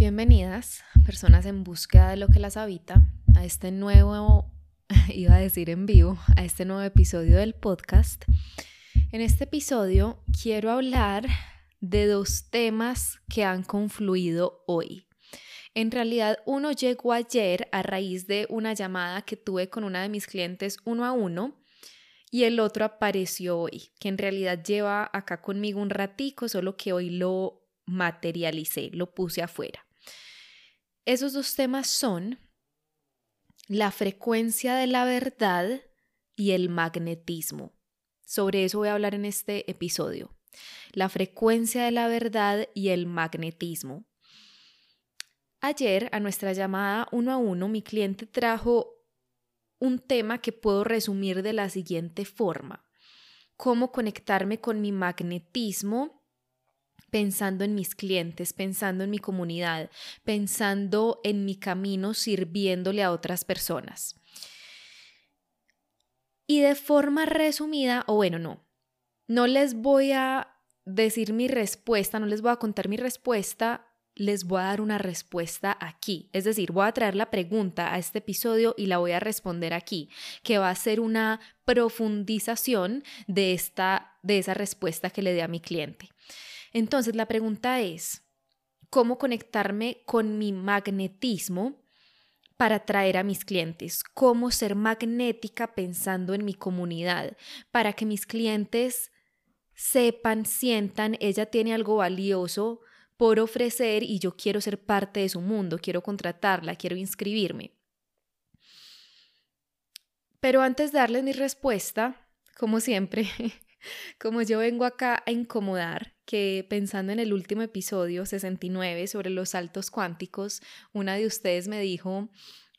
Bienvenidas, personas en búsqueda de lo que las habita, a este nuevo, iba a decir en vivo, a este nuevo episodio del podcast. En este episodio quiero hablar de dos temas que han confluido hoy. En realidad, uno llegó ayer a raíz de una llamada que tuve con una de mis clientes uno a uno y el otro apareció hoy, que en realidad lleva acá conmigo un ratico, solo que hoy lo materialicé, lo puse afuera. Esos dos temas son la frecuencia de la verdad y el magnetismo. Sobre eso voy a hablar en este episodio. La frecuencia de la verdad y el magnetismo. Ayer, a nuestra llamada uno a uno, mi cliente trajo un tema que puedo resumir de la siguiente forma. Cómo conectarme con mi magnetismo pensando en mis clientes, pensando en mi comunidad, pensando en mi camino sirviéndole a otras personas. Y de forma resumida, o bueno, no, no les voy a decir mi respuesta, no les voy a contar mi respuesta, les voy a dar una respuesta aquí. Es decir, voy a traer la pregunta a este episodio y la voy a responder aquí, que va a ser una profundización de, esta, de esa respuesta que le dé a mi cliente. Entonces la pregunta es, ¿cómo conectarme con mi magnetismo para atraer a mis clientes? ¿Cómo ser magnética pensando en mi comunidad para que mis clientes sepan, sientan, ella tiene algo valioso por ofrecer y yo quiero ser parte de su mundo, quiero contratarla, quiero inscribirme? Pero antes de darles mi respuesta, como siempre, como yo vengo acá a incomodar, que pensando en el último episodio 69 sobre los saltos cuánticos, una de ustedes me dijo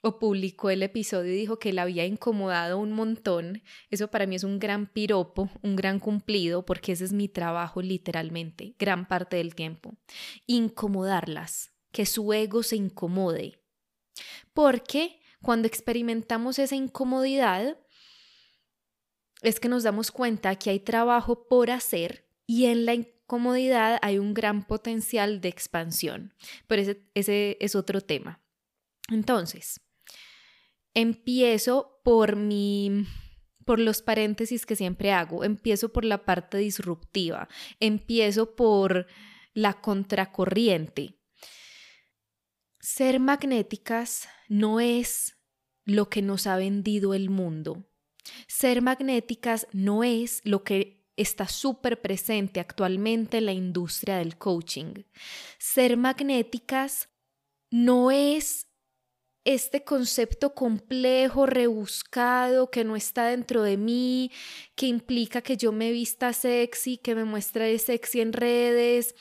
o publicó el episodio y dijo que la había incomodado un montón. Eso para mí es un gran piropo, un gran cumplido, porque ese es mi trabajo literalmente, gran parte del tiempo. Incomodarlas, que su ego se incomode. Porque cuando experimentamos esa incomodidad, es que nos damos cuenta que hay trabajo por hacer y en la comodidad hay un gran potencial de expansión, pero ese, ese es otro tema. Entonces, empiezo por mi por los paréntesis que siempre hago, empiezo por la parte disruptiva, empiezo por la contracorriente. Ser magnéticas no es lo que nos ha vendido el mundo. Ser magnéticas no es lo que está súper presente actualmente en la industria del coaching. Ser magnéticas no es este concepto complejo, rebuscado, que no está dentro de mí, que implica que yo me vista sexy, que me muestre sexy en redes,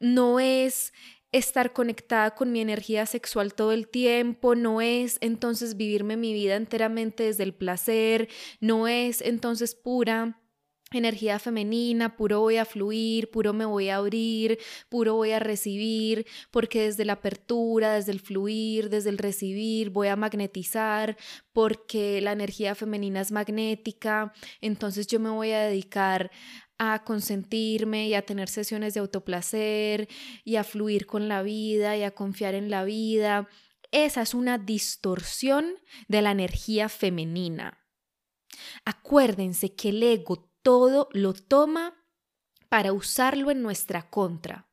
no es estar conectada con mi energía sexual todo el tiempo, no es entonces vivirme mi vida enteramente desde el placer, no es entonces pura energía femenina, puro voy a fluir, puro me voy a abrir, puro voy a recibir, porque desde la apertura, desde el fluir, desde el recibir, voy a magnetizar, porque la energía femenina es magnética, entonces yo me voy a dedicar a consentirme y a tener sesiones de autoplacer y a fluir con la vida y a confiar en la vida. Esa es una distorsión de la energía femenina. Acuérdense que el ego todo lo toma para usarlo en nuestra contra.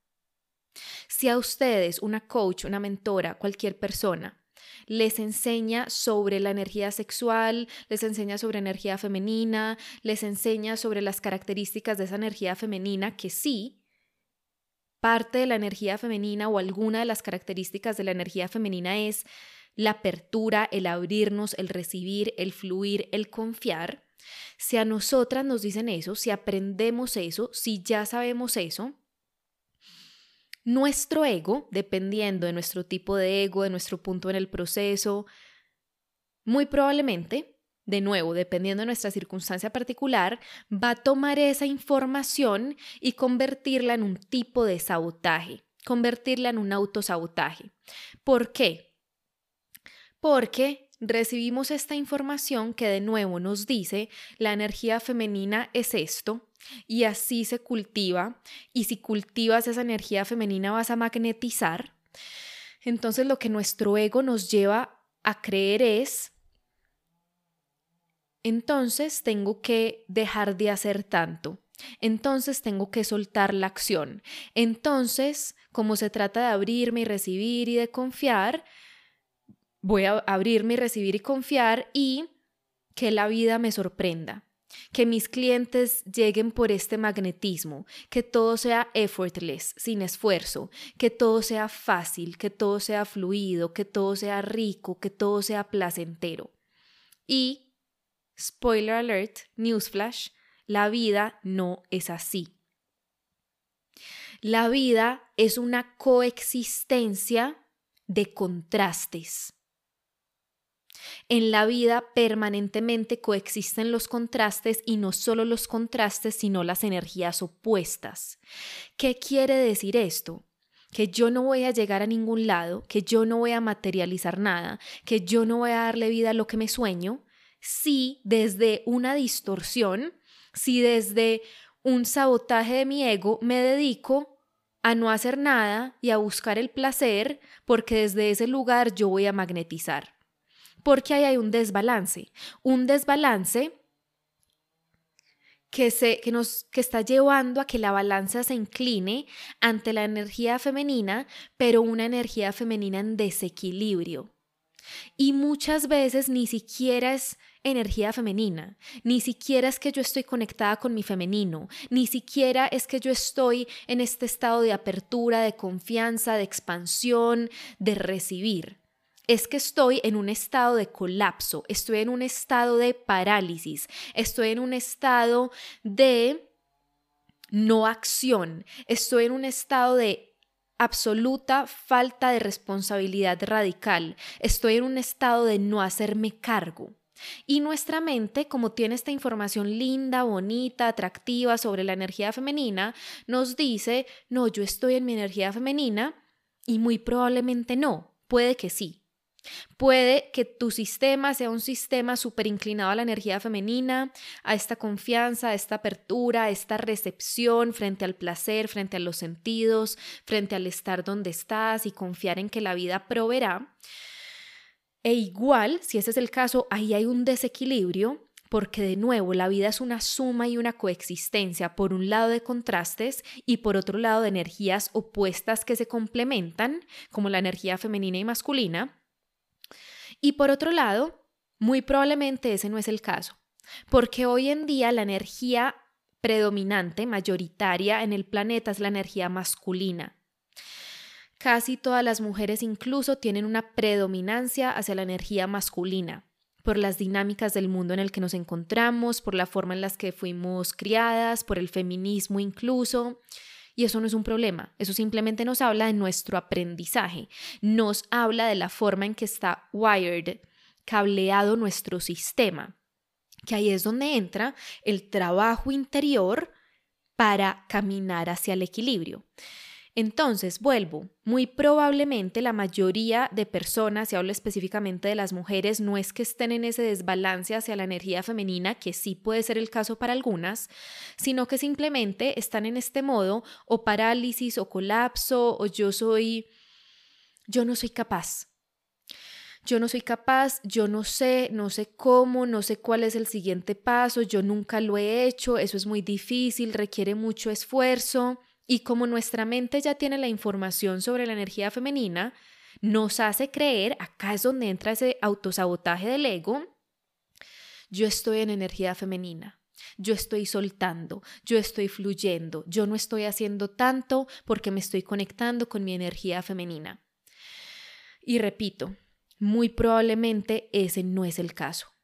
Si a ustedes, una coach, una mentora, cualquier persona, les enseña sobre la energía sexual, les enseña sobre energía femenina, les enseña sobre las características de esa energía femenina, que sí, parte de la energía femenina o alguna de las características de la energía femenina es la apertura, el abrirnos, el recibir, el fluir, el confiar. Si a nosotras nos dicen eso, si aprendemos eso, si ya sabemos eso, nuestro ego, dependiendo de nuestro tipo de ego, de nuestro punto en el proceso, muy probablemente, de nuevo, dependiendo de nuestra circunstancia particular, va a tomar esa información y convertirla en un tipo de sabotaje, convertirla en un autosabotaje. ¿Por qué? Porque recibimos esta información que de nuevo nos dice la energía femenina es esto y así se cultiva y si cultivas esa energía femenina vas a magnetizar. Entonces lo que nuestro ego nos lleva a creer es, entonces tengo que dejar de hacer tanto. Entonces tengo que soltar la acción. Entonces, como se trata de abrirme y recibir y de confiar, voy a abrirme y recibir y confiar y que la vida me sorprenda que mis clientes lleguen por este magnetismo, que todo sea effortless, sin esfuerzo, que todo sea fácil, que todo sea fluido, que todo sea rico, que todo sea placentero. Y, spoiler alert, newsflash, la vida no es así. La vida es una coexistencia de contrastes. En la vida permanentemente coexisten los contrastes y no solo los contrastes, sino las energías opuestas. ¿Qué quiere decir esto? que yo no voy a llegar a ningún lado, que yo no voy a materializar nada, que yo no voy a darle vida a lo que me sueño, si desde una distorsión, si desde un sabotaje de mi ego me dedico a no hacer nada y a buscar el placer, porque desde ese lugar yo voy a magnetizar porque ahí hay un desbalance, un desbalance que, se, que, nos, que está llevando a que la balanza se incline ante la energía femenina, pero una energía femenina en desequilibrio. Y muchas veces ni siquiera es energía femenina, ni siquiera es que yo estoy conectada con mi femenino, ni siquiera es que yo estoy en este estado de apertura, de confianza, de expansión, de recibir es que estoy en un estado de colapso, estoy en un estado de parálisis, estoy en un estado de no acción, estoy en un estado de absoluta falta de responsabilidad radical, estoy en un estado de no hacerme cargo. Y nuestra mente, como tiene esta información linda, bonita, atractiva sobre la energía femenina, nos dice, no, yo estoy en mi energía femenina y muy probablemente no, puede que sí, Puede que tu sistema sea un sistema súper inclinado a la energía femenina, a esta confianza, a esta apertura, a esta recepción frente al placer, frente a los sentidos, frente al estar donde estás y confiar en que la vida proveerá. E igual, si ese es el caso, ahí hay un desequilibrio porque de nuevo la vida es una suma y una coexistencia, por un lado de contrastes y por otro lado de energías opuestas que se complementan, como la energía femenina y masculina, y por otro lado, muy probablemente ese no es el caso, porque hoy en día la energía predominante, mayoritaria en el planeta es la energía masculina. Casi todas las mujeres incluso tienen una predominancia hacia la energía masculina por las dinámicas del mundo en el que nos encontramos, por la forma en la que fuimos criadas, por el feminismo incluso. Y eso no es un problema, eso simplemente nos habla de nuestro aprendizaje, nos habla de la forma en que está wired, cableado nuestro sistema, que ahí es donde entra el trabajo interior para caminar hacia el equilibrio. Entonces, vuelvo, muy probablemente la mayoría de personas, y hablo específicamente de las mujeres, no es que estén en ese desbalance hacia la energía femenina, que sí puede ser el caso para algunas, sino que simplemente están en este modo o parálisis o colapso o yo soy, yo no soy capaz. Yo no soy capaz, yo no sé, no sé cómo, no sé cuál es el siguiente paso, yo nunca lo he hecho, eso es muy difícil, requiere mucho esfuerzo. Y como nuestra mente ya tiene la información sobre la energía femenina, nos hace creer, acá es donde entra ese autosabotaje del ego, yo estoy en energía femenina, yo estoy soltando, yo estoy fluyendo, yo no estoy haciendo tanto porque me estoy conectando con mi energía femenina. Y repito, muy probablemente ese no es el caso.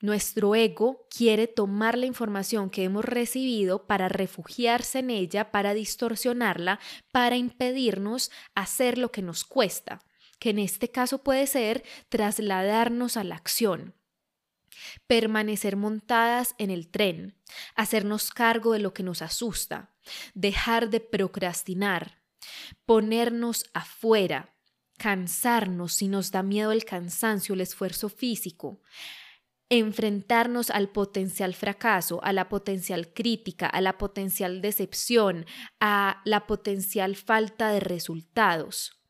Nuestro ego quiere tomar la información que hemos recibido para refugiarse en ella, para distorsionarla, para impedirnos hacer lo que nos cuesta, que en este caso puede ser trasladarnos a la acción, permanecer montadas en el tren, hacernos cargo de lo que nos asusta, dejar de procrastinar, ponernos afuera, cansarnos si nos da miedo el cansancio, el esfuerzo físico, enfrentarnos al potencial fracaso, a la potencial crítica, a la potencial decepción, a la potencial falta de resultados.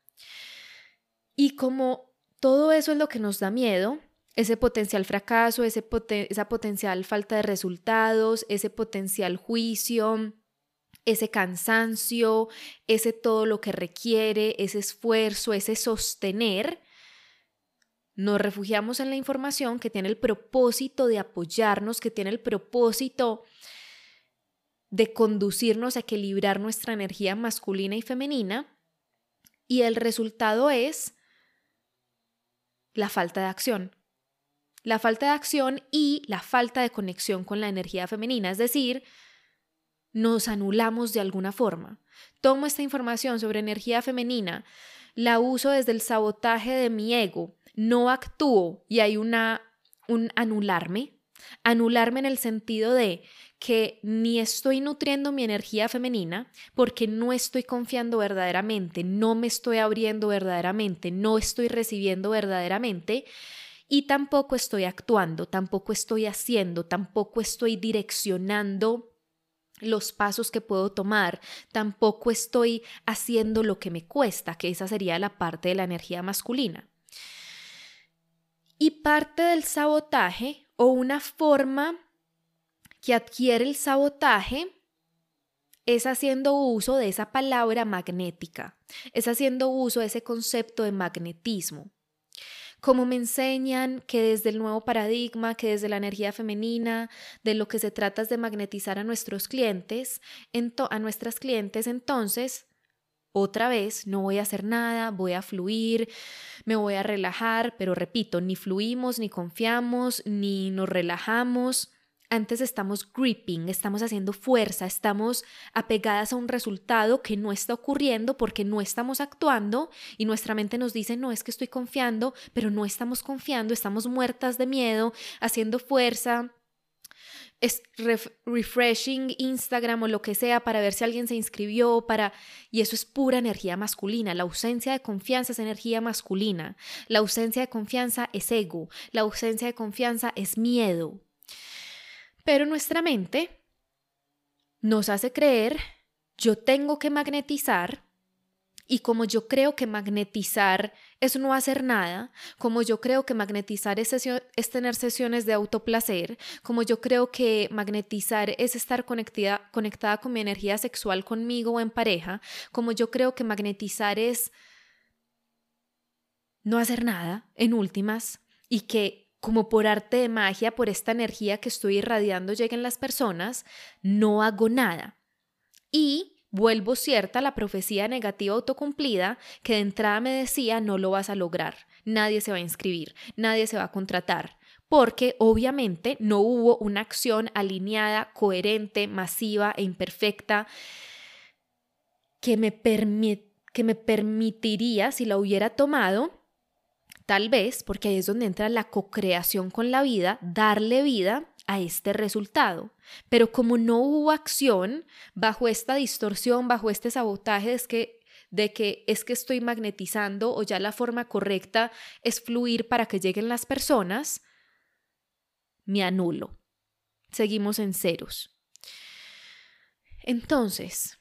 Y como todo eso es lo que nos da miedo, ese potencial fracaso, ese esa potencial falta de resultados, ese potencial juicio, ese cansancio, ese todo lo que requiere, ese esfuerzo, ese sostener, nos refugiamos en la información que tiene el propósito de apoyarnos, que tiene el propósito de conducirnos a equilibrar nuestra energía masculina y femenina, y el resultado es la falta de acción la falta de acción y la falta de conexión con la energía femenina, es decir, nos anulamos de alguna forma. Tomo esta información sobre energía femenina, la uso desde el sabotaje de mi ego, no actúo y hay una un anularme, anularme en el sentido de que ni estoy nutriendo mi energía femenina porque no estoy confiando verdaderamente, no me estoy abriendo verdaderamente, no estoy recibiendo verdaderamente y tampoco estoy actuando, tampoco estoy haciendo, tampoco estoy direccionando los pasos que puedo tomar, tampoco estoy haciendo lo que me cuesta, que esa sería la parte de la energía masculina. Y parte del sabotaje o una forma que adquiere el sabotaje es haciendo uso de esa palabra magnética, es haciendo uso de ese concepto de magnetismo. Como me enseñan que desde el nuevo paradigma, que desde la energía femenina, de lo que se trata es de magnetizar a nuestros clientes, a nuestras clientes, entonces, otra vez, no voy a hacer nada, voy a fluir, me voy a relajar, pero repito, ni fluimos, ni confiamos, ni nos relajamos. Antes estamos gripping, estamos haciendo fuerza, estamos apegadas a un resultado que no está ocurriendo porque no estamos actuando y nuestra mente nos dice, no es que estoy confiando, pero no estamos confiando, estamos muertas de miedo, haciendo fuerza, es refreshing Instagram o lo que sea para ver si alguien se inscribió, para y eso es pura energía masculina. La ausencia de confianza es energía masculina. La ausencia de confianza es ego. La ausencia de confianza es miedo. Pero nuestra mente nos hace creer, yo tengo que magnetizar, y como yo creo que magnetizar es no hacer nada, como yo creo que magnetizar es, tener sesiones de autoplacer, como yo creo que magnetizar es estar conectada, conectada con mi energía sexual conmigo o en pareja, como yo creo que magnetizar es no hacer nada, en últimas, y que como por arte de magia, por esta energía que estoy irradiando lleguen las personas, no hago nada. Y vuelvo cierta la profecía negativa autocumplida que de entrada me decía no lo vas a lograr, nadie se va a inscribir, nadie se va a contratar, porque obviamente no hubo una acción alineada, coherente, masiva e imperfecta que me, que me permitiría, si la hubiera tomado, Tal vez, porque ahí es donde entra la co-creación con la vida, darle vida a este resultado. Pero como no hubo acción bajo esta distorsión, bajo este sabotaje que, de que es que estoy magnetizando o ya la forma correcta es fluir para que lleguen las personas, me anulo. Seguimos en ceros. Entonces,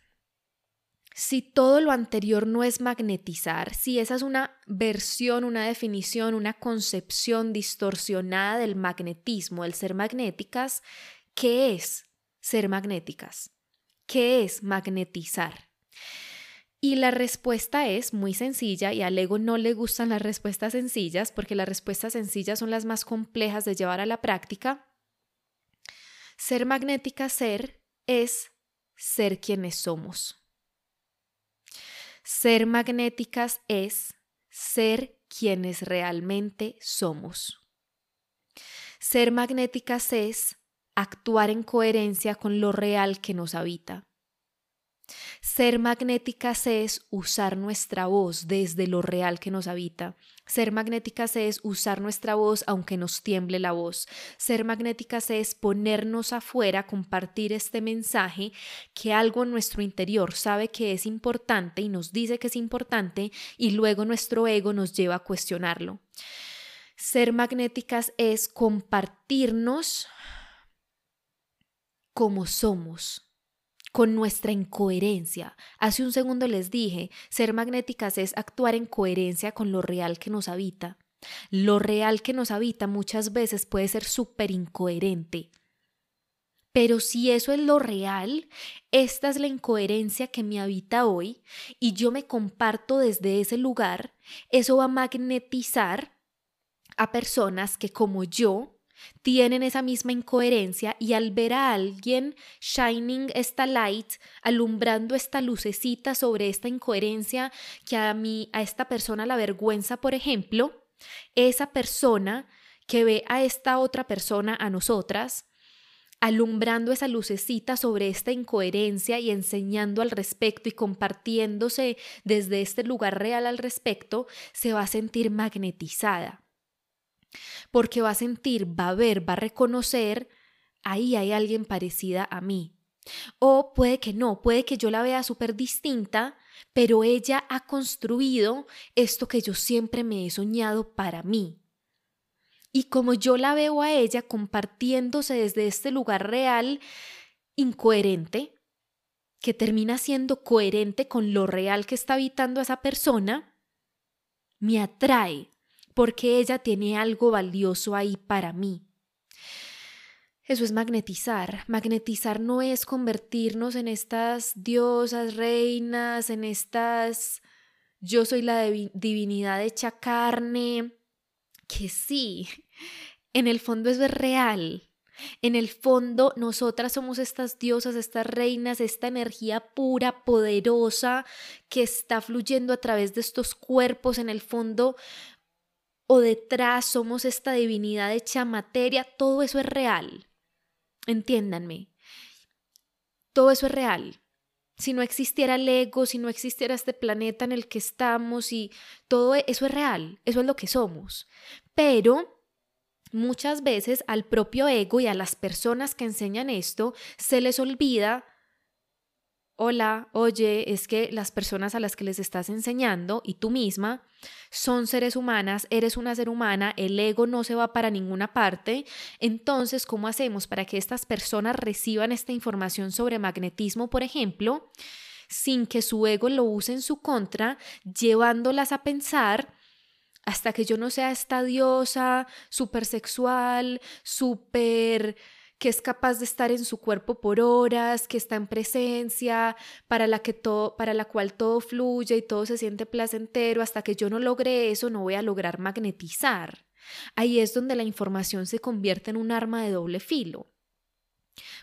si todo lo anterior no es magnetizar, si esa es una versión, una definición, una concepción distorsionada del magnetismo, el ser magnéticas, ¿qué es ser magnéticas? ¿Qué es magnetizar? Y la respuesta es muy sencilla y al ego no le gustan las respuestas sencillas porque las respuestas sencillas son las más complejas de llevar a la práctica. Ser magnética ser es ser quienes somos. Ser magnéticas es ser quienes realmente somos. Ser magnéticas es actuar en coherencia con lo real que nos habita. Ser magnéticas es usar nuestra voz desde lo real que nos habita. Ser magnéticas es usar nuestra voz aunque nos tiemble la voz. Ser magnéticas es ponernos afuera, compartir este mensaje que algo en nuestro interior sabe que es importante y nos dice que es importante y luego nuestro ego nos lleva a cuestionarlo. Ser magnéticas es compartirnos como somos con nuestra incoherencia. Hace un segundo les dije, ser magnéticas es actuar en coherencia con lo real que nos habita. Lo real que nos habita muchas veces puede ser súper incoherente. Pero si eso es lo real, esta es la incoherencia que me habita hoy y yo me comparto desde ese lugar, eso va a magnetizar a personas que como yo tienen esa misma incoherencia y al ver a alguien shining esta light, alumbrando esta lucecita sobre esta incoherencia que a mí, a esta persona la vergüenza, por ejemplo, esa persona que ve a esta otra persona, a nosotras, alumbrando esa lucecita sobre esta incoherencia y enseñando al respecto y compartiéndose desde este lugar real al respecto, se va a sentir magnetizada. Porque va a sentir, va a ver, va a reconocer, ahí hay alguien parecida a mí. O puede que no, puede que yo la vea súper distinta, pero ella ha construido esto que yo siempre me he soñado para mí. Y como yo la veo a ella compartiéndose desde este lugar real, incoherente, que termina siendo coherente con lo real que está habitando esa persona, me atrae porque ella tiene algo valioso ahí para mí. Eso es magnetizar. Magnetizar no es convertirnos en estas diosas, reinas, en estas yo soy la divinidad hecha carne, que sí, en el fondo es real. En el fondo, nosotras somos estas diosas, estas reinas, esta energía pura, poderosa, que está fluyendo a través de estos cuerpos. En el fondo, o detrás somos esta divinidad hecha materia. Todo eso es real. Entiéndanme. Todo eso es real. Si no existiera el ego, si no existiera este planeta en el que estamos y todo eso es real, eso es lo que somos. Pero muchas veces al propio ego y a las personas que enseñan esto se les olvida hola, oye, es que las personas a las que les estás enseñando y tú misma son seres humanas, eres una ser humana, el ego no se va para ninguna parte. Entonces, ¿cómo hacemos para que estas personas reciban esta información sobre magnetismo, por ejemplo, sin que su ego lo use en su contra, llevándolas a pensar hasta que yo no sea esta diosa súper sexual, súper que es capaz de estar en su cuerpo por horas, que está en presencia, para la, que todo, para la cual todo fluye y todo se siente placentero, hasta que yo no logre eso, no voy a lograr magnetizar. Ahí es donde la información se convierte en un arma de doble filo.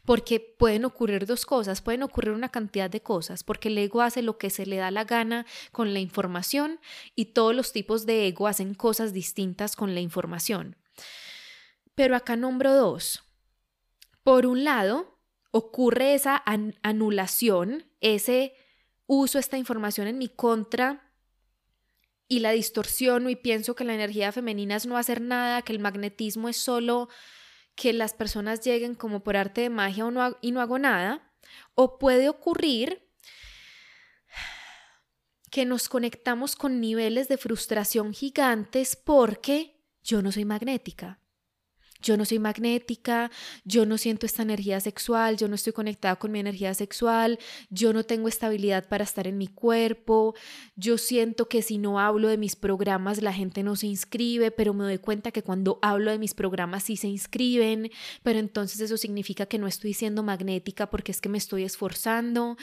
Porque pueden ocurrir dos cosas, pueden ocurrir una cantidad de cosas, porque el ego hace lo que se le da la gana con la información y todos los tipos de ego hacen cosas distintas con la información. Pero acá nombro dos. Por un lado, ocurre esa anulación, ese uso esta información en mi contra y la distorsiono y pienso que la energía femenina es no hacer nada, que el magnetismo es solo que las personas lleguen como por arte de magia y no hago nada. O puede ocurrir que nos conectamos con niveles de frustración gigantes porque yo no soy magnética yo no soy magnética, yo no siento esta energía sexual, yo no estoy conectada con mi energía sexual, yo no tengo estabilidad para estar en mi cuerpo, yo siento que si no hablo de mis programas la gente no se inscribe, pero me doy cuenta que cuando hablo de mis programas sí se inscriben, pero entonces eso significa que no estoy siendo magnética porque es que me estoy esforzando,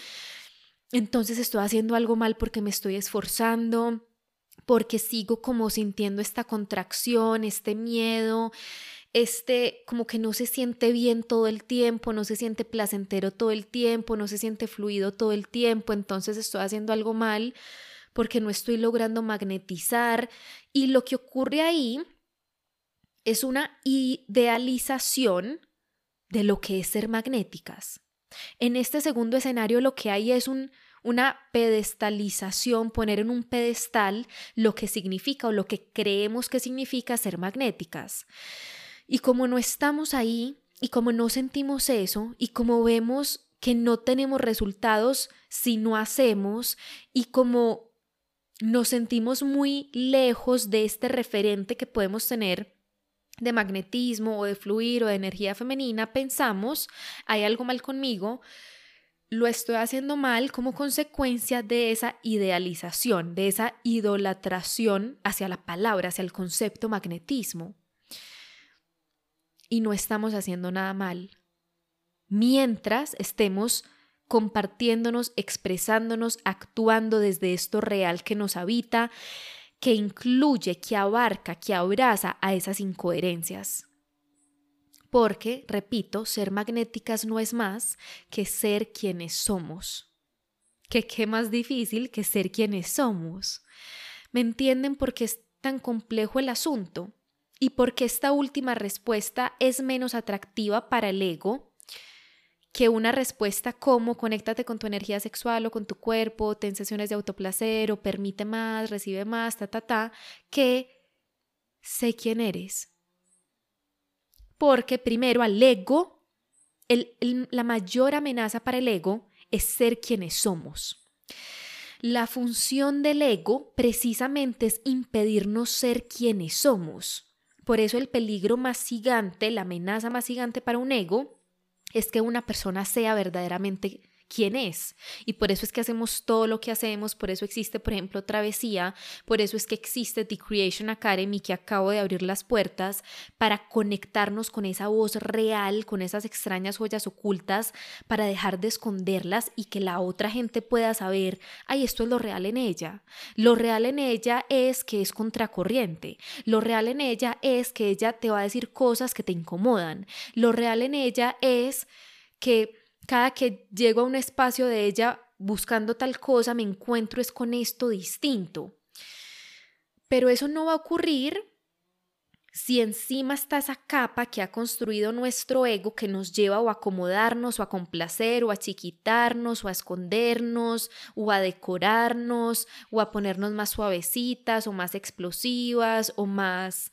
entonces estoy haciendo algo mal porque me estoy esforzando porque sigo como sintiendo esta contracción, este miedo, este como que no se siente bien todo el tiempo, no se siente placentero todo el tiempo, no se siente fluido todo el tiempo, entonces estoy haciendo algo mal porque no estoy logrando magnetizar y lo que ocurre ahí es una idealización de lo que es ser magnéticas. En este segundo escenario lo que hay es un, una pedestalización, poner en un pedestal lo que significa o lo que creemos que significa ser magnéticas. Y como no estamos ahí y como no sentimos eso y como vemos que no tenemos resultados si no hacemos y como nos sentimos muy lejos de este referente que podemos tener de magnetismo o de fluir o de energía femenina, pensamos, hay algo mal conmigo, lo estoy haciendo mal como consecuencia de esa idealización, de esa idolatración hacia la palabra, hacia el concepto magnetismo. Y no estamos haciendo nada mal. Mientras estemos compartiéndonos, expresándonos, actuando desde esto real que nos habita, que incluye, que abarca, que abraza a esas incoherencias. Porque, repito, ser magnéticas no es más que ser quienes somos. ¿Qué qué más difícil que ser quienes somos? ¿Me entienden por qué es tan complejo el asunto? Y por qué esta última respuesta es menos atractiva para el ego que una respuesta como conéctate con tu energía sexual o con tu cuerpo, ten sesiones de autoplacer o permite más, recibe más, ta, ta, ta, que sé quién eres porque primero al ego, la mayor amenaza para el ego es ser quienes somos. La función del ego precisamente es impedirnos ser quienes somos. Por eso el peligro más gigante, la amenaza más gigante para un ego, es que una persona sea verdaderamente quién es. Y por eso es que hacemos todo lo que hacemos, por eso existe, por ejemplo, Travesía, por eso es que existe The Creation Academy, que acabo de abrir las puertas, para conectarnos con esa voz real, con esas extrañas joyas ocultas, para dejar de esconderlas y que la otra gente pueda saber, ay, esto es lo real en ella. Lo real en ella es que es contracorriente. Lo real en ella es que ella te va a decir cosas que te incomodan. Lo real en ella es que cada que llego a un espacio de ella buscando tal cosa, me encuentro es con esto distinto. Pero eso no va a ocurrir si encima está esa capa que ha construido nuestro ego que nos lleva o a acomodarnos o a complacer o a chiquitarnos o a escondernos o a decorarnos o a ponernos más suavecitas o más explosivas o más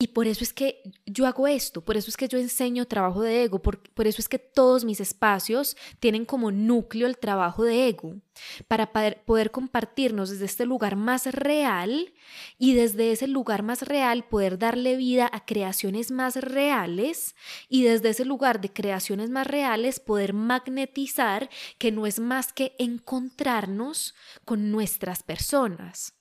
y por eso es que yo hago esto, por eso es que yo enseño trabajo de ego, por, por, eso es que todos mis espacios tienen como núcleo el trabajo de ego, para poder, poder compartirnos desde este lugar más real y desde ese lugar más real poder darle vida a creaciones más reales y desde ese lugar de creaciones más reales poder magnetizar que no es más que encontrarnos con nuestras personas.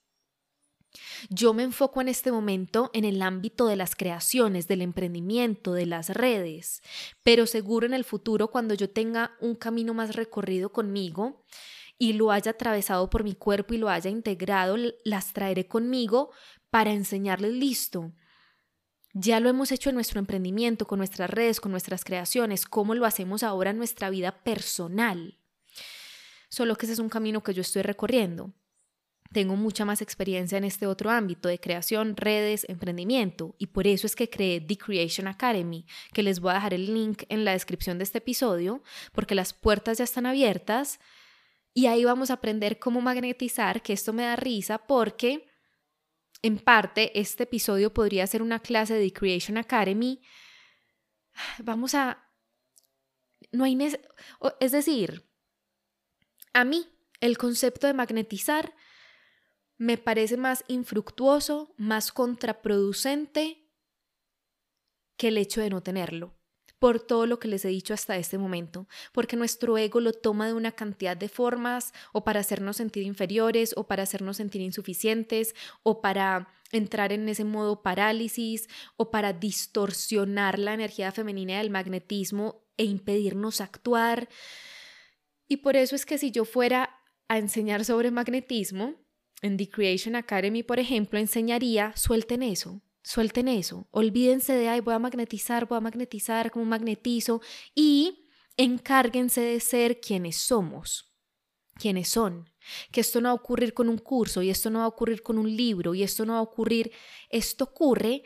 Yo me enfoco en este momento en el ámbito de las creaciones, del emprendimiento, de las redes, pero seguro en el futuro cuando yo tenga un camino más recorrido conmigo y lo haya atravesado por mi cuerpo y lo haya integrado, las traeré conmigo para enseñarles listo. Ya lo hemos hecho en nuestro emprendimiento, con nuestras redes, con nuestras creaciones, cómo lo hacemos ahora en nuestra vida personal. Solo que ese es un camino que yo estoy recorriendo. Tengo mucha más experiencia en este otro ámbito de creación, redes, emprendimiento y por eso es que creé The Creation Academy, que les voy a dejar el link en la descripción de este episodio, porque las puertas ya están abiertas y ahí vamos a aprender cómo magnetizar, que esto me da risa porque en parte este episodio podría ser una clase de The Creation Academy. Vamos a... No hay... Es decir, a mí el concepto de magnetizar me parece más infructuoso, más contraproducente que el hecho de no tenerlo, por todo lo que les he dicho hasta este momento, porque nuestro ego lo toma de una cantidad de formas, o para hacernos sentir inferiores, o para hacernos sentir insuficientes, o para entrar en ese modo parálisis, o para distorsionar la energía femenina del magnetismo e impedirnos actuar. Y por eso es que si yo fuera a enseñar sobre magnetismo, en The Creation Academy, por ejemplo, enseñaría, suelten eso, suelten eso, olvídense de, ay, voy a magnetizar, voy a magnetizar, como magnetizo, y encárguense de ser quienes somos, quienes son. Que esto no va a ocurrir con un curso, y esto no va a ocurrir con un libro, y esto no va a ocurrir, esto ocurre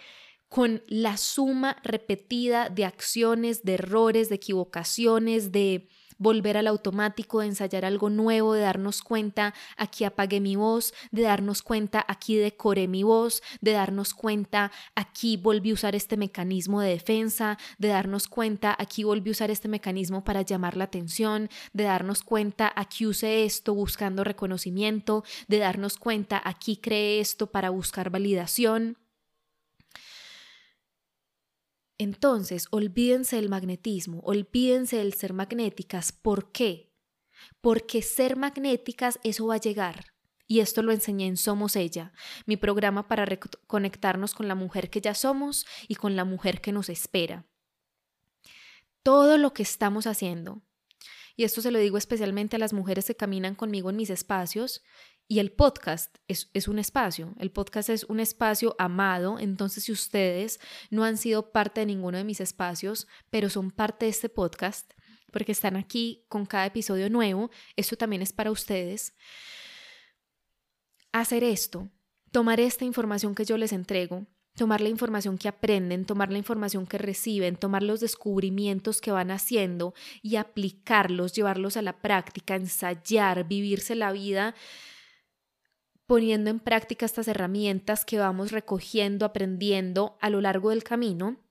con la suma repetida de acciones, de errores, de equivocaciones, de volver al automático, de ensayar algo nuevo, de darnos cuenta, aquí apagué mi voz, de darnos cuenta, aquí decoré mi voz, de darnos cuenta, aquí volví a usar este mecanismo de defensa, de darnos cuenta, aquí volví a usar este mecanismo para llamar la atención, de darnos cuenta, aquí usé esto buscando reconocimiento, de darnos cuenta, aquí creé esto para buscar validación. Entonces, olvídense del magnetismo, olvídense del ser magnéticas. ¿Por qué? Porque ser magnéticas, eso va a llegar. Y esto lo enseñé en Somos Ella, mi programa para conectarnos con la mujer que ya somos y con la mujer que nos espera. Todo lo que estamos haciendo, y esto se lo digo especialmente a las mujeres que caminan conmigo en mis espacios, y el podcast es, un espacio, el podcast es un espacio amado, entonces si ustedes no han sido parte de ninguno de mis espacios, pero son parte de este podcast, porque están aquí con cada episodio nuevo, esto también es para ustedes hacer esto, tomar esta información que yo les entrego, tomar la información que aprenden, tomar la información que reciben, tomar los descubrimientos que van haciendo y aplicarlos, llevarlos a la práctica, ensayar, vivirse la vida poniendo en práctica estas herramientas que vamos recogiendo, aprendiendo a lo largo del camino,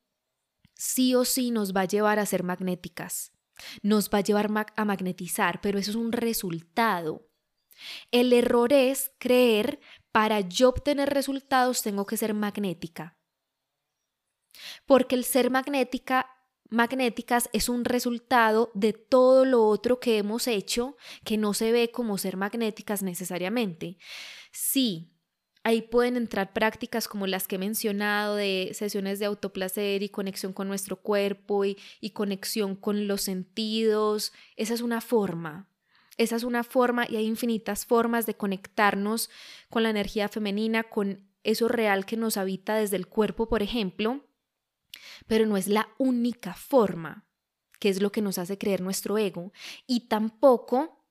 sí o sí nos va a llevar a ser magnéticas, nos va a llevar a magnetizar, pero eso es un resultado. El error es creer para yo obtener resultados tengo que ser magnética. Porque el ser magnética magnéticas es un resultado de todo lo otro que hemos hecho que no se ve como ser magnéticas necesariamente. Sí, ahí pueden entrar prácticas como las que he mencionado de sesiones de autoplacer y conexión con nuestro cuerpo y, conexión con los sentidos. Esa es una forma. Esa es una forma y hay infinitas formas de conectarnos con la energía femenina, con eso real que nos habita desde el cuerpo, por ejemplo, pero no es la única forma, que es lo que nos hace creer nuestro ego, y tampoco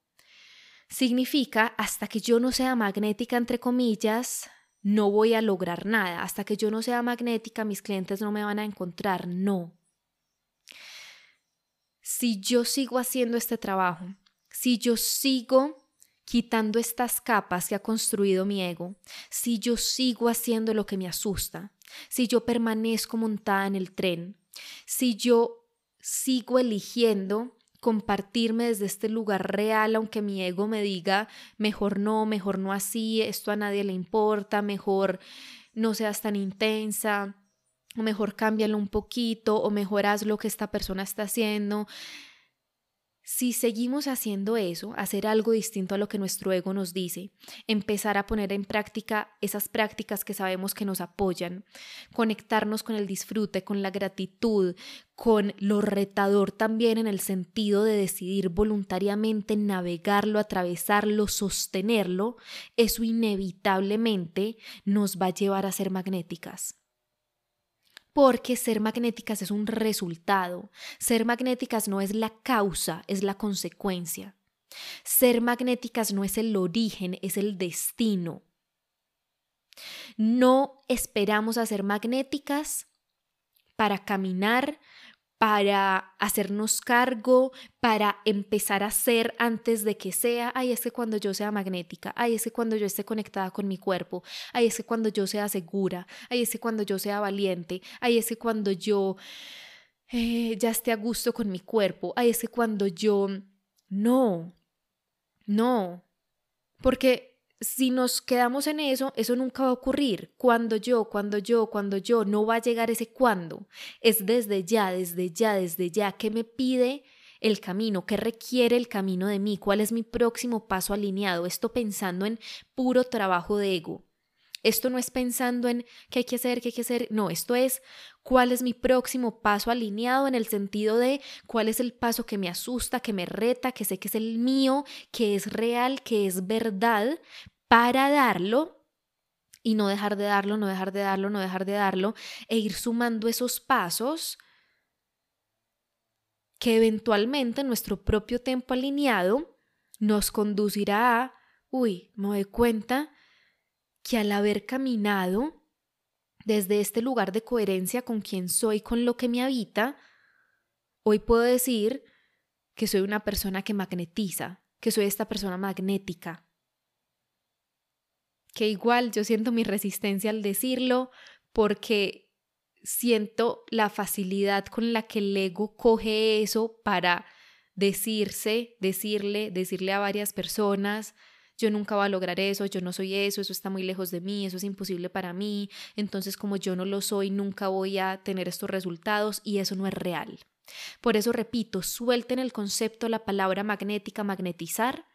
significa hasta que yo no sea magnética, entre comillas, no voy a lograr nada, hasta que yo no sea magnética, mis clientes no me van a encontrar, no. Si yo sigo haciendo este trabajo, si yo sigo quitando estas capas que ha construido mi ego, si yo sigo haciendo lo que me asusta, si yo permanezco montada en el tren, si yo sigo eligiendo compartirme desde este lugar real, aunque mi ego me diga, mejor no, mejor no así, esto a nadie le importa, mejor no seas tan intensa, o mejor cámbialo un poquito, o mejor haz lo que esta persona está haciendo. Si seguimos haciendo eso, hacer algo distinto a lo que nuestro ego nos dice, empezar a poner en práctica esas prácticas que sabemos que nos apoyan, conectarnos con el disfrute, con la gratitud, con lo retador también en el sentido de decidir voluntariamente navegarlo, atravesarlo, sostenerlo, eso inevitablemente nos va a llevar a ser magnéticas porque ser magnéticas es un resultado. Ser magnéticas no es la causa, es la consecuencia. Ser magnéticas no es el origen, es el destino. No esperamos a ser magnéticas para caminar para hacernos cargo, para empezar a ser antes de que sea, ay, es cuando yo sea magnética, ay, es cuando yo esté conectada con mi cuerpo, ay, es cuando yo sea segura, ay, es cuando yo sea valiente, ay, es cuando yo eh, ya esté a gusto con mi cuerpo, ay, es cuando yo... No, no, porque si nos quedamos en eso, eso nunca va a ocurrir. Cuando yo, cuando yo, cuando yo, no va a llegar ese cuando. Es desde ya, desde ya, desde ya. ¿Qué me pide el camino? ¿Qué requiere el camino de mí? ¿Cuál es mi próximo paso alineado? Esto pensando en puro trabajo de ego. Esto no es pensando en qué hay que hacer, qué hay que hacer. No, esto es cuál es mi próximo paso alineado en el sentido de cuál es el paso que me asusta, que me reta, que sé que es el mío, que es real, que es verdad, para darlo y no dejar de darlo, no dejar de darlo, no dejar de darlo, e ir sumando esos pasos que eventualmente nuestro propio tiempo alineado nos conducirá a, uy, me doy cuenta que al haber caminado desde este lugar de coherencia con quien soy, con lo que me habita, hoy puedo decir que soy una persona que magnetiza, que soy esta persona magnética. Que igual yo siento mi resistencia al decirlo porque siento la facilidad con la que el ego coge eso para decirse, decirle, decirle a varias personas, yo nunca voy a lograr eso, yo no soy eso, eso está muy lejos de mí, eso es imposible para mí, entonces como yo no lo soy, nunca voy a tener estos resultados y eso no es real. Por eso repito, suelten el concepto, la palabra magnética, magnetizar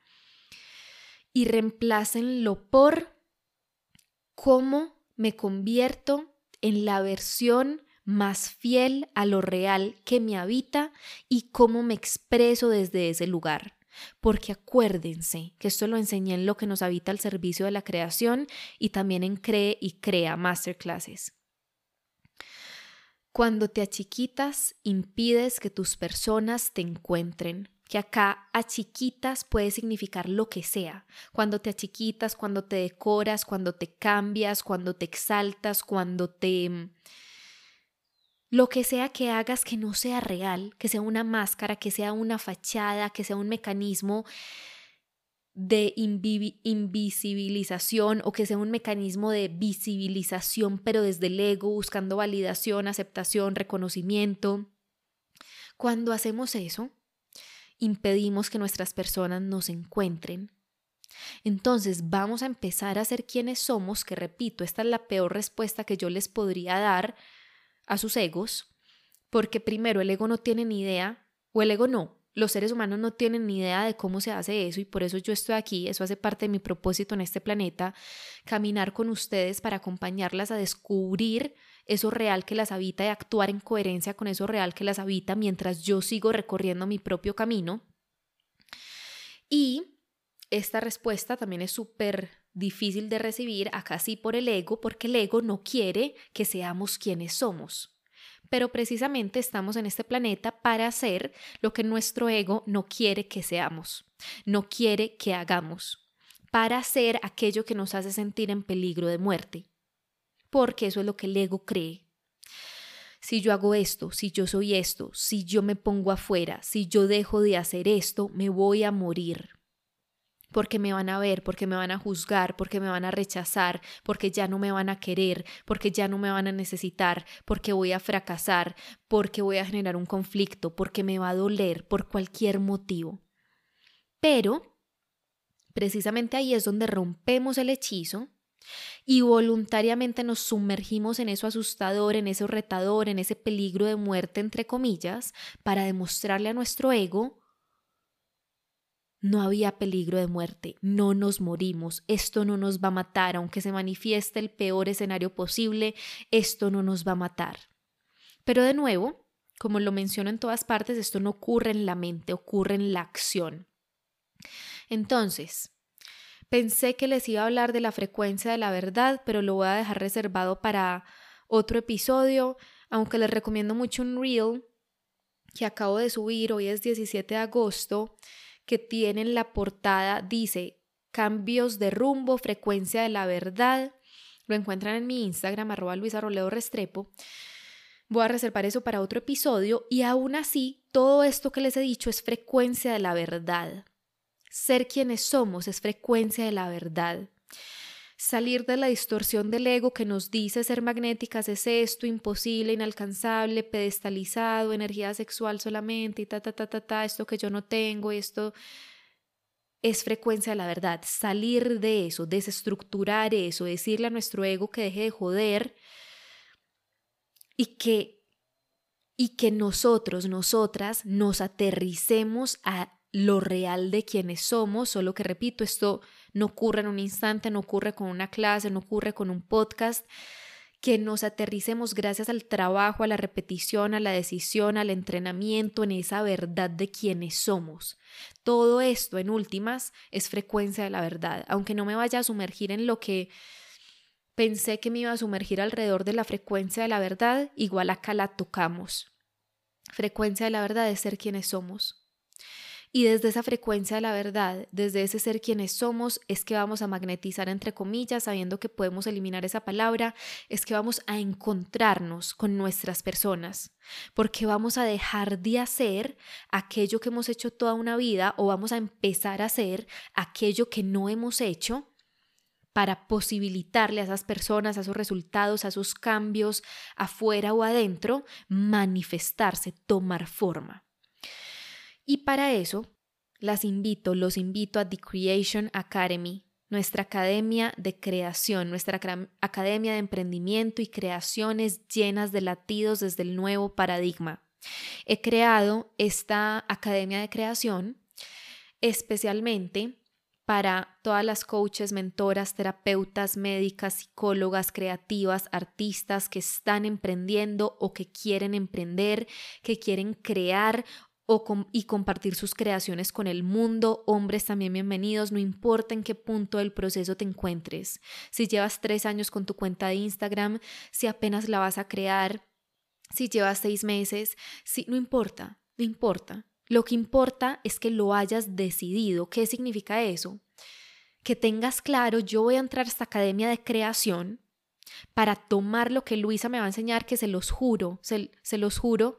y reemplácenlo por cómo me convierto en la versión más fiel a lo real que me habita y cómo me expreso desde ese lugar. Porque acuérdense que esto lo enseñé en lo que nos habita al servicio de la creación y también en Cree y Crea Masterclasses. Cuando te achiquitas, impides que tus personas te encuentren, que acá achiquitas puede significar lo que sea. Cuando te achiquitas, cuando te decoras, cuando te cambias, cuando te exaltas, cuando te lo que sea que hagas que no sea real, que sea una máscara, que sea una fachada, que sea un mecanismo de invisibilización o que sea un mecanismo de visibilización, pero desde el ego, buscando validación, aceptación, reconocimiento. Cuando hacemos eso, impedimos que nuestras personas nos encuentren. Entonces vamos a empezar a ser quienes somos, que repito, esta es la peor respuesta que yo les podría dar a sus egos, porque primero el ego no tiene ni idea, o el ego no, los seres humanos no tienen ni idea de cómo se hace eso y por eso yo estoy aquí, eso hace parte de mi propósito en este planeta, caminar con ustedes para acompañarlas a descubrir eso real que las habita y actuar en coherencia con eso real que las habita mientras yo sigo recorriendo mi propio camino. Y esta respuesta también es súper difícil de recibir acá sí por el ego, porque el ego no quiere que seamos quienes somos. Pero precisamente estamos en este planeta para hacer lo que nuestro ego no quiere que seamos, no quiere que hagamos, para hacer aquello que nos hace sentir en peligro de muerte, porque eso es lo que el ego cree. Si yo hago esto, si yo soy esto, si yo me pongo afuera, si yo dejo de hacer esto, me voy a morir porque me van a ver, porque me van a juzgar, porque me van a rechazar, porque ya no me van a querer, porque ya no me van a necesitar, porque voy a fracasar, porque voy a generar un conflicto, porque me va a doler, por cualquier motivo. Pero, precisamente ahí es donde rompemos el hechizo y voluntariamente nos sumergimos en eso asustador, en ese retador, en ese peligro de muerte, entre comillas, para demostrarle a nuestro ego no había peligro de muerte, no nos morimos, esto no nos va a matar, aunque se manifieste el peor escenario posible, esto no nos va a matar. Pero de nuevo, como lo menciono en todas partes, esto no ocurre en la mente, ocurre en la acción. Entonces, pensé que les iba a hablar de la frecuencia de la verdad, pero lo voy a dejar reservado para otro episodio, aunque les recomiendo mucho un reel que acabo de subir, hoy es 17 de agosto, que tienen la portada dice cambios de rumbo, frecuencia de la verdad. Lo encuentran en mi Instagram, arroba Luisa Roledo Restrepo. Voy a reservar eso para otro episodio y aún así, todo esto que les he dicho es frecuencia de la verdad. Ser quienes somos es frecuencia de la verdad salir de la distorsión del ego que nos dice ser magnéticas es esto, imposible, inalcanzable, pedestalizado, energía sexual solamente y ta, ta, ta, ta, ta, esto que yo no tengo, esto es frecuencia de la verdad. Salir de eso, desestructurar eso, decirle a nuestro ego que deje de joder y que, y que nosotros, nosotras, nos aterricemos a lo real de quienes somos, solo que repito, esto no ocurre en un instante, no ocurre con una clase, no ocurre con un podcast, que nos aterricemos gracias al trabajo, a la repetición, a la decisión, al entrenamiento, en esa verdad de quienes somos. Todo esto, en últimas, es frecuencia de la verdad, aunque no me vaya a sumergir en lo que pensé que me iba a sumergir alrededor de la frecuencia de la verdad, igual acá la tocamos. Frecuencia de la verdad es ser quienes somos. Y desde esa frecuencia de la verdad, desde ese ser quienes somos, es que vamos a magnetizar entre comillas, sabiendo que podemos eliminar esa palabra, es que vamos a encontrarnos con nuestras personas, porque vamos a dejar de hacer aquello que hemos hecho toda una vida o vamos a empezar a hacer aquello que no hemos hecho para posibilitarle a esas personas, a esos resultados, a esos cambios afuera o adentro, manifestarse, tomar forma. Y para eso las invito, los invito a The Creation Academy, nuestra academia de creación, nuestra academia de emprendimiento y creaciones llenas de latidos desde el nuevo paradigma. He creado esta academia de creación especialmente para todas las coaches, mentoras, terapeutas, médicas, psicólogas, creativas, artistas que están emprendiendo o que quieren emprender, que quieren crear y compartir sus creaciones con el mundo. Hombres también bienvenidos, no importa en qué punto del proceso te encuentres. Si llevas tres años con tu cuenta de Instagram, si apenas la vas a crear, si llevas seis meses, si, no importa, no importa. Lo que importa es que lo hayas decidido. ¿Qué significa eso? Que tengas claro, yo voy a entrar a esta academia de creación para tomar lo que Luisa me va a enseñar, que se los juro, se, se los juro.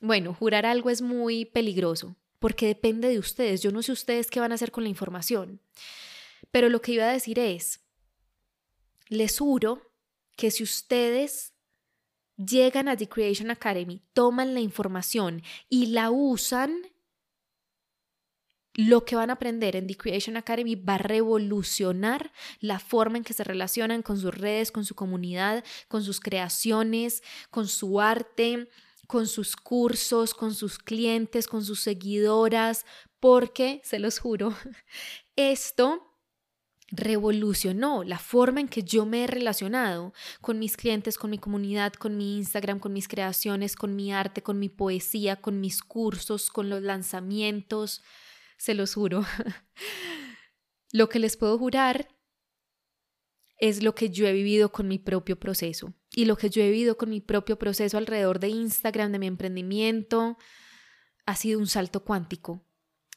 Bueno, jurar algo es muy peligroso, porque depende de ustedes. Yo no sé ustedes qué van a hacer con la información. Pero lo que iba a decir es, les juro que si ustedes llegan a The Creation Academy, toman la información y la usan, lo que van a aprender en The Creation Academy va a revolucionar la forma en que se relacionan con sus redes, con su comunidad, con sus creaciones, con su arte, con sus cursos, con sus clientes, con sus seguidoras, porque, se los juro, esto revolucionó la forma en que yo me he relacionado con mis clientes, con mi comunidad, con mi Instagram, con mis creaciones, con mi arte, con mi poesía, con mis cursos, con los lanzamientos, se los juro. lo que les puedo jurar es lo que yo he vivido con mi propio proceso y lo que yo he vivido con mi propio proceso alrededor de Instagram, de mi emprendimiento, ha sido un salto cuántico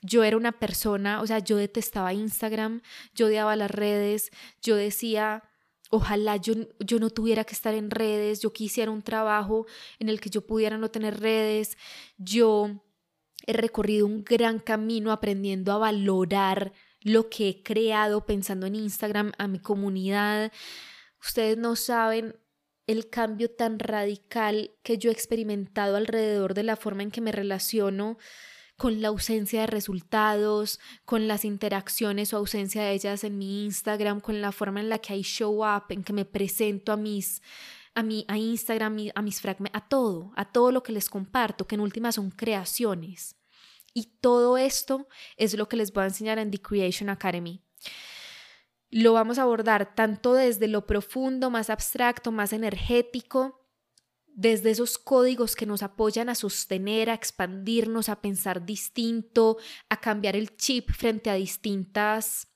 yo era una persona, o sea, yo detestaba Instagram, yo odiaba las redes, yo decía, ojalá yo, yo no tuviera que estar en redes, yo quisiera un trabajo en el que yo pudiera no tener redes, yo he recorrido un gran camino aprendiendo a valorar lo que he creado pensando en Instagram, a mi comunidad. Ustedes no saben el cambio tan radical que yo he experimentado alrededor de la forma en que me relaciono con la ausencia de resultados, con las interacciones o ausencia de ellas en mi Instagram, con la forma en la que hay show up, en que me presento a mis a mi a Instagram, a mis fragmentos, a todo, a todo lo que les comparto, que en última son creaciones. Y todo esto es lo que les voy a enseñar en The Creation Academy. Lo vamos a abordar tanto desde lo profundo, más abstracto, más energético, desde esos códigos que nos apoyan a sostener, a expandirnos, a pensar distinto, a cambiar el chip frente a distintas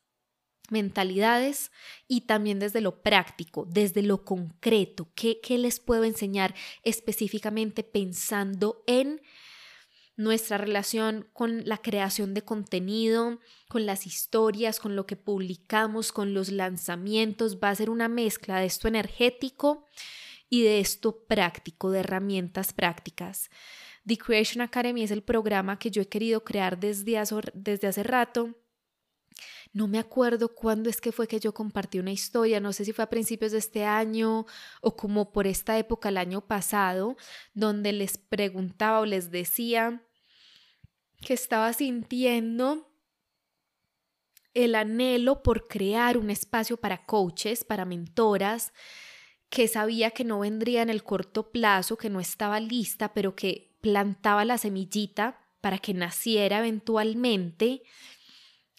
mentalidades y también desde lo práctico, desde lo concreto, ¿qué, qué les puedo enseñar específicamente pensando en nuestra relación con la creación de contenido, con las historias, con lo que publicamos, con los lanzamientos. Va a ser una mezcla de esto energético y de esto práctico, de herramientas prácticas. The Creation Academy es el programa que yo he querido crear desde hace, desde hace rato. No me acuerdo cuándo es que fue que yo compartí una historia, no sé si fue a principios de este año o como por esta época el año pasado, donde les preguntaba o les decía que estaba sintiendo el anhelo por crear un espacio para coaches, para mentoras, que sabía que no vendría en el corto plazo, que no estaba lista, pero que plantaba la semillita para que naciera eventualmente.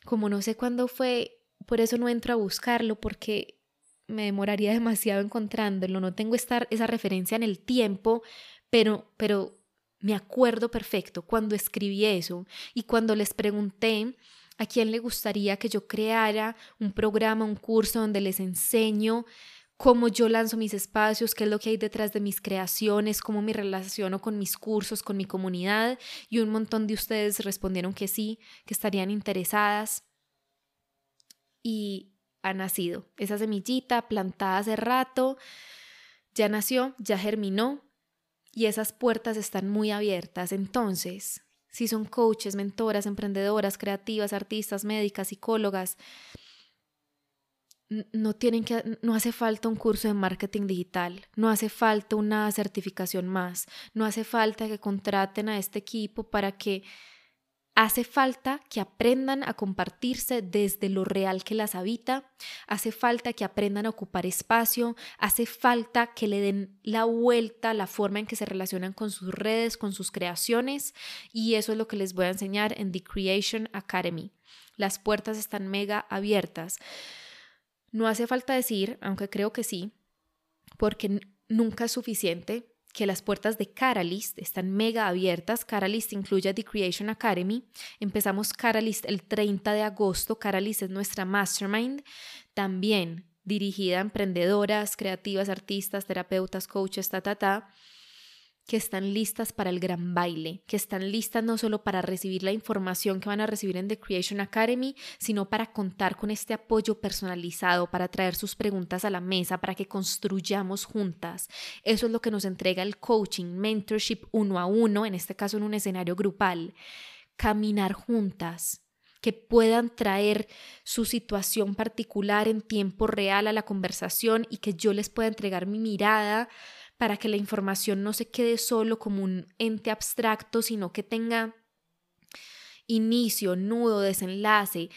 Como no sé cuándo fue, por eso no entro a buscarlo, porque me demoraría demasiado encontrándolo. No tengo esa referencia en el tiempo, pero, pero me acuerdo perfecto cuando escribí eso y cuando les pregunté a quién le gustaría que yo creara un programa, un curso donde les enseño cómo yo lanzo mis espacios, qué es lo que hay detrás de mis creaciones, cómo me relaciono con mis cursos, con mi comunidad y un montón de ustedes respondieron que sí, que estarían interesadas y ha nacido. Esa semillita plantada hace rato, ya nació, ya germinó y esas puertas están muy abiertas. Entonces, si son coaches, mentoras, emprendedoras, creativas, artistas, médicas, psicólogas, no tienen que no hace falta un curso de marketing digital, no hace falta una certificación más, no hace falta que contraten a este equipo para que Hace falta que aprendan a compartirse desde lo real que las habita, hace falta que aprendan a ocupar espacio, hace falta que le den la vuelta la forma en que se relacionan con sus redes, con sus creaciones y eso es lo que les voy a enseñar en The Creation Academy. Las puertas están mega abiertas. No hace falta decir, aunque creo que sí, porque nunca es suficiente, que las puertas de Caralist están mega abiertas. Caralist incluye The Creation Academy. Empezamos Caralist el 30 de agosto. Caralist es nuestra mastermind, también dirigida a emprendedoras, creativas, artistas, terapeutas, coaches, ta, ta, ta que están listas para el gran baile, que están listas no solo para recibir la información que van a recibir en The Creation Academy, sino para contar con este apoyo personalizado, para traer sus preguntas a la mesa, para que construyamos juntas. Eso es lo que nos entrega el coaching, mentorship uno a uno, en este caso en un escenario grupal. Caminar juntas, que puedan traer su situación particular en tiempo real a la conversación y que yo les pueda entregar mi mirada para que la información no se quede solo como un ente abstracto, sino que tenga inicio, nudo, desenlace.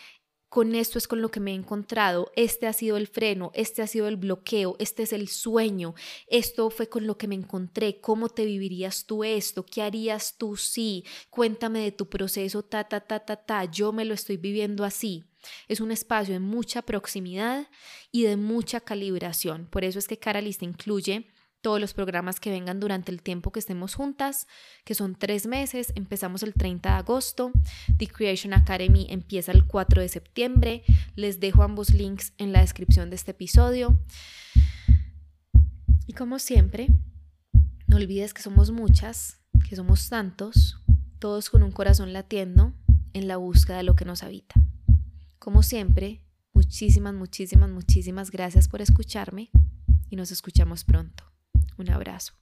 Con esto es con lo que me he encontrado. Este ha sido el freno, este ha sido el bloqueo, este es el sueño. Esto fue con lo que me encontré. ¿Cómo te vivirías tú esto? ¿Qué harías tú sí? Cuéntame de tu proceso, ta, ta, ta, ta, ta. Yo me lo estoy viviendo así. Es un espacio de mucha proximidad y de mucha calibración. Por eso es que Cara Lista incluye todos los programas que vengan durante el tiempo que estemos juntas, que son tres meses. Empezamos el 30 de agosto. The Creation Academy empieza el 4 de septiembre. Les dejo ambos links en la descripción de este episodio. Y como siempre, no olvides que somos muchas, que somos tantos, todos con un corazón latiendo en la búsqueda de lo que nos habita. Como siempre, muchísimas, muchísimas, muchísimas gracias por escucharme y nos escuchamos pronto. Un abrazo.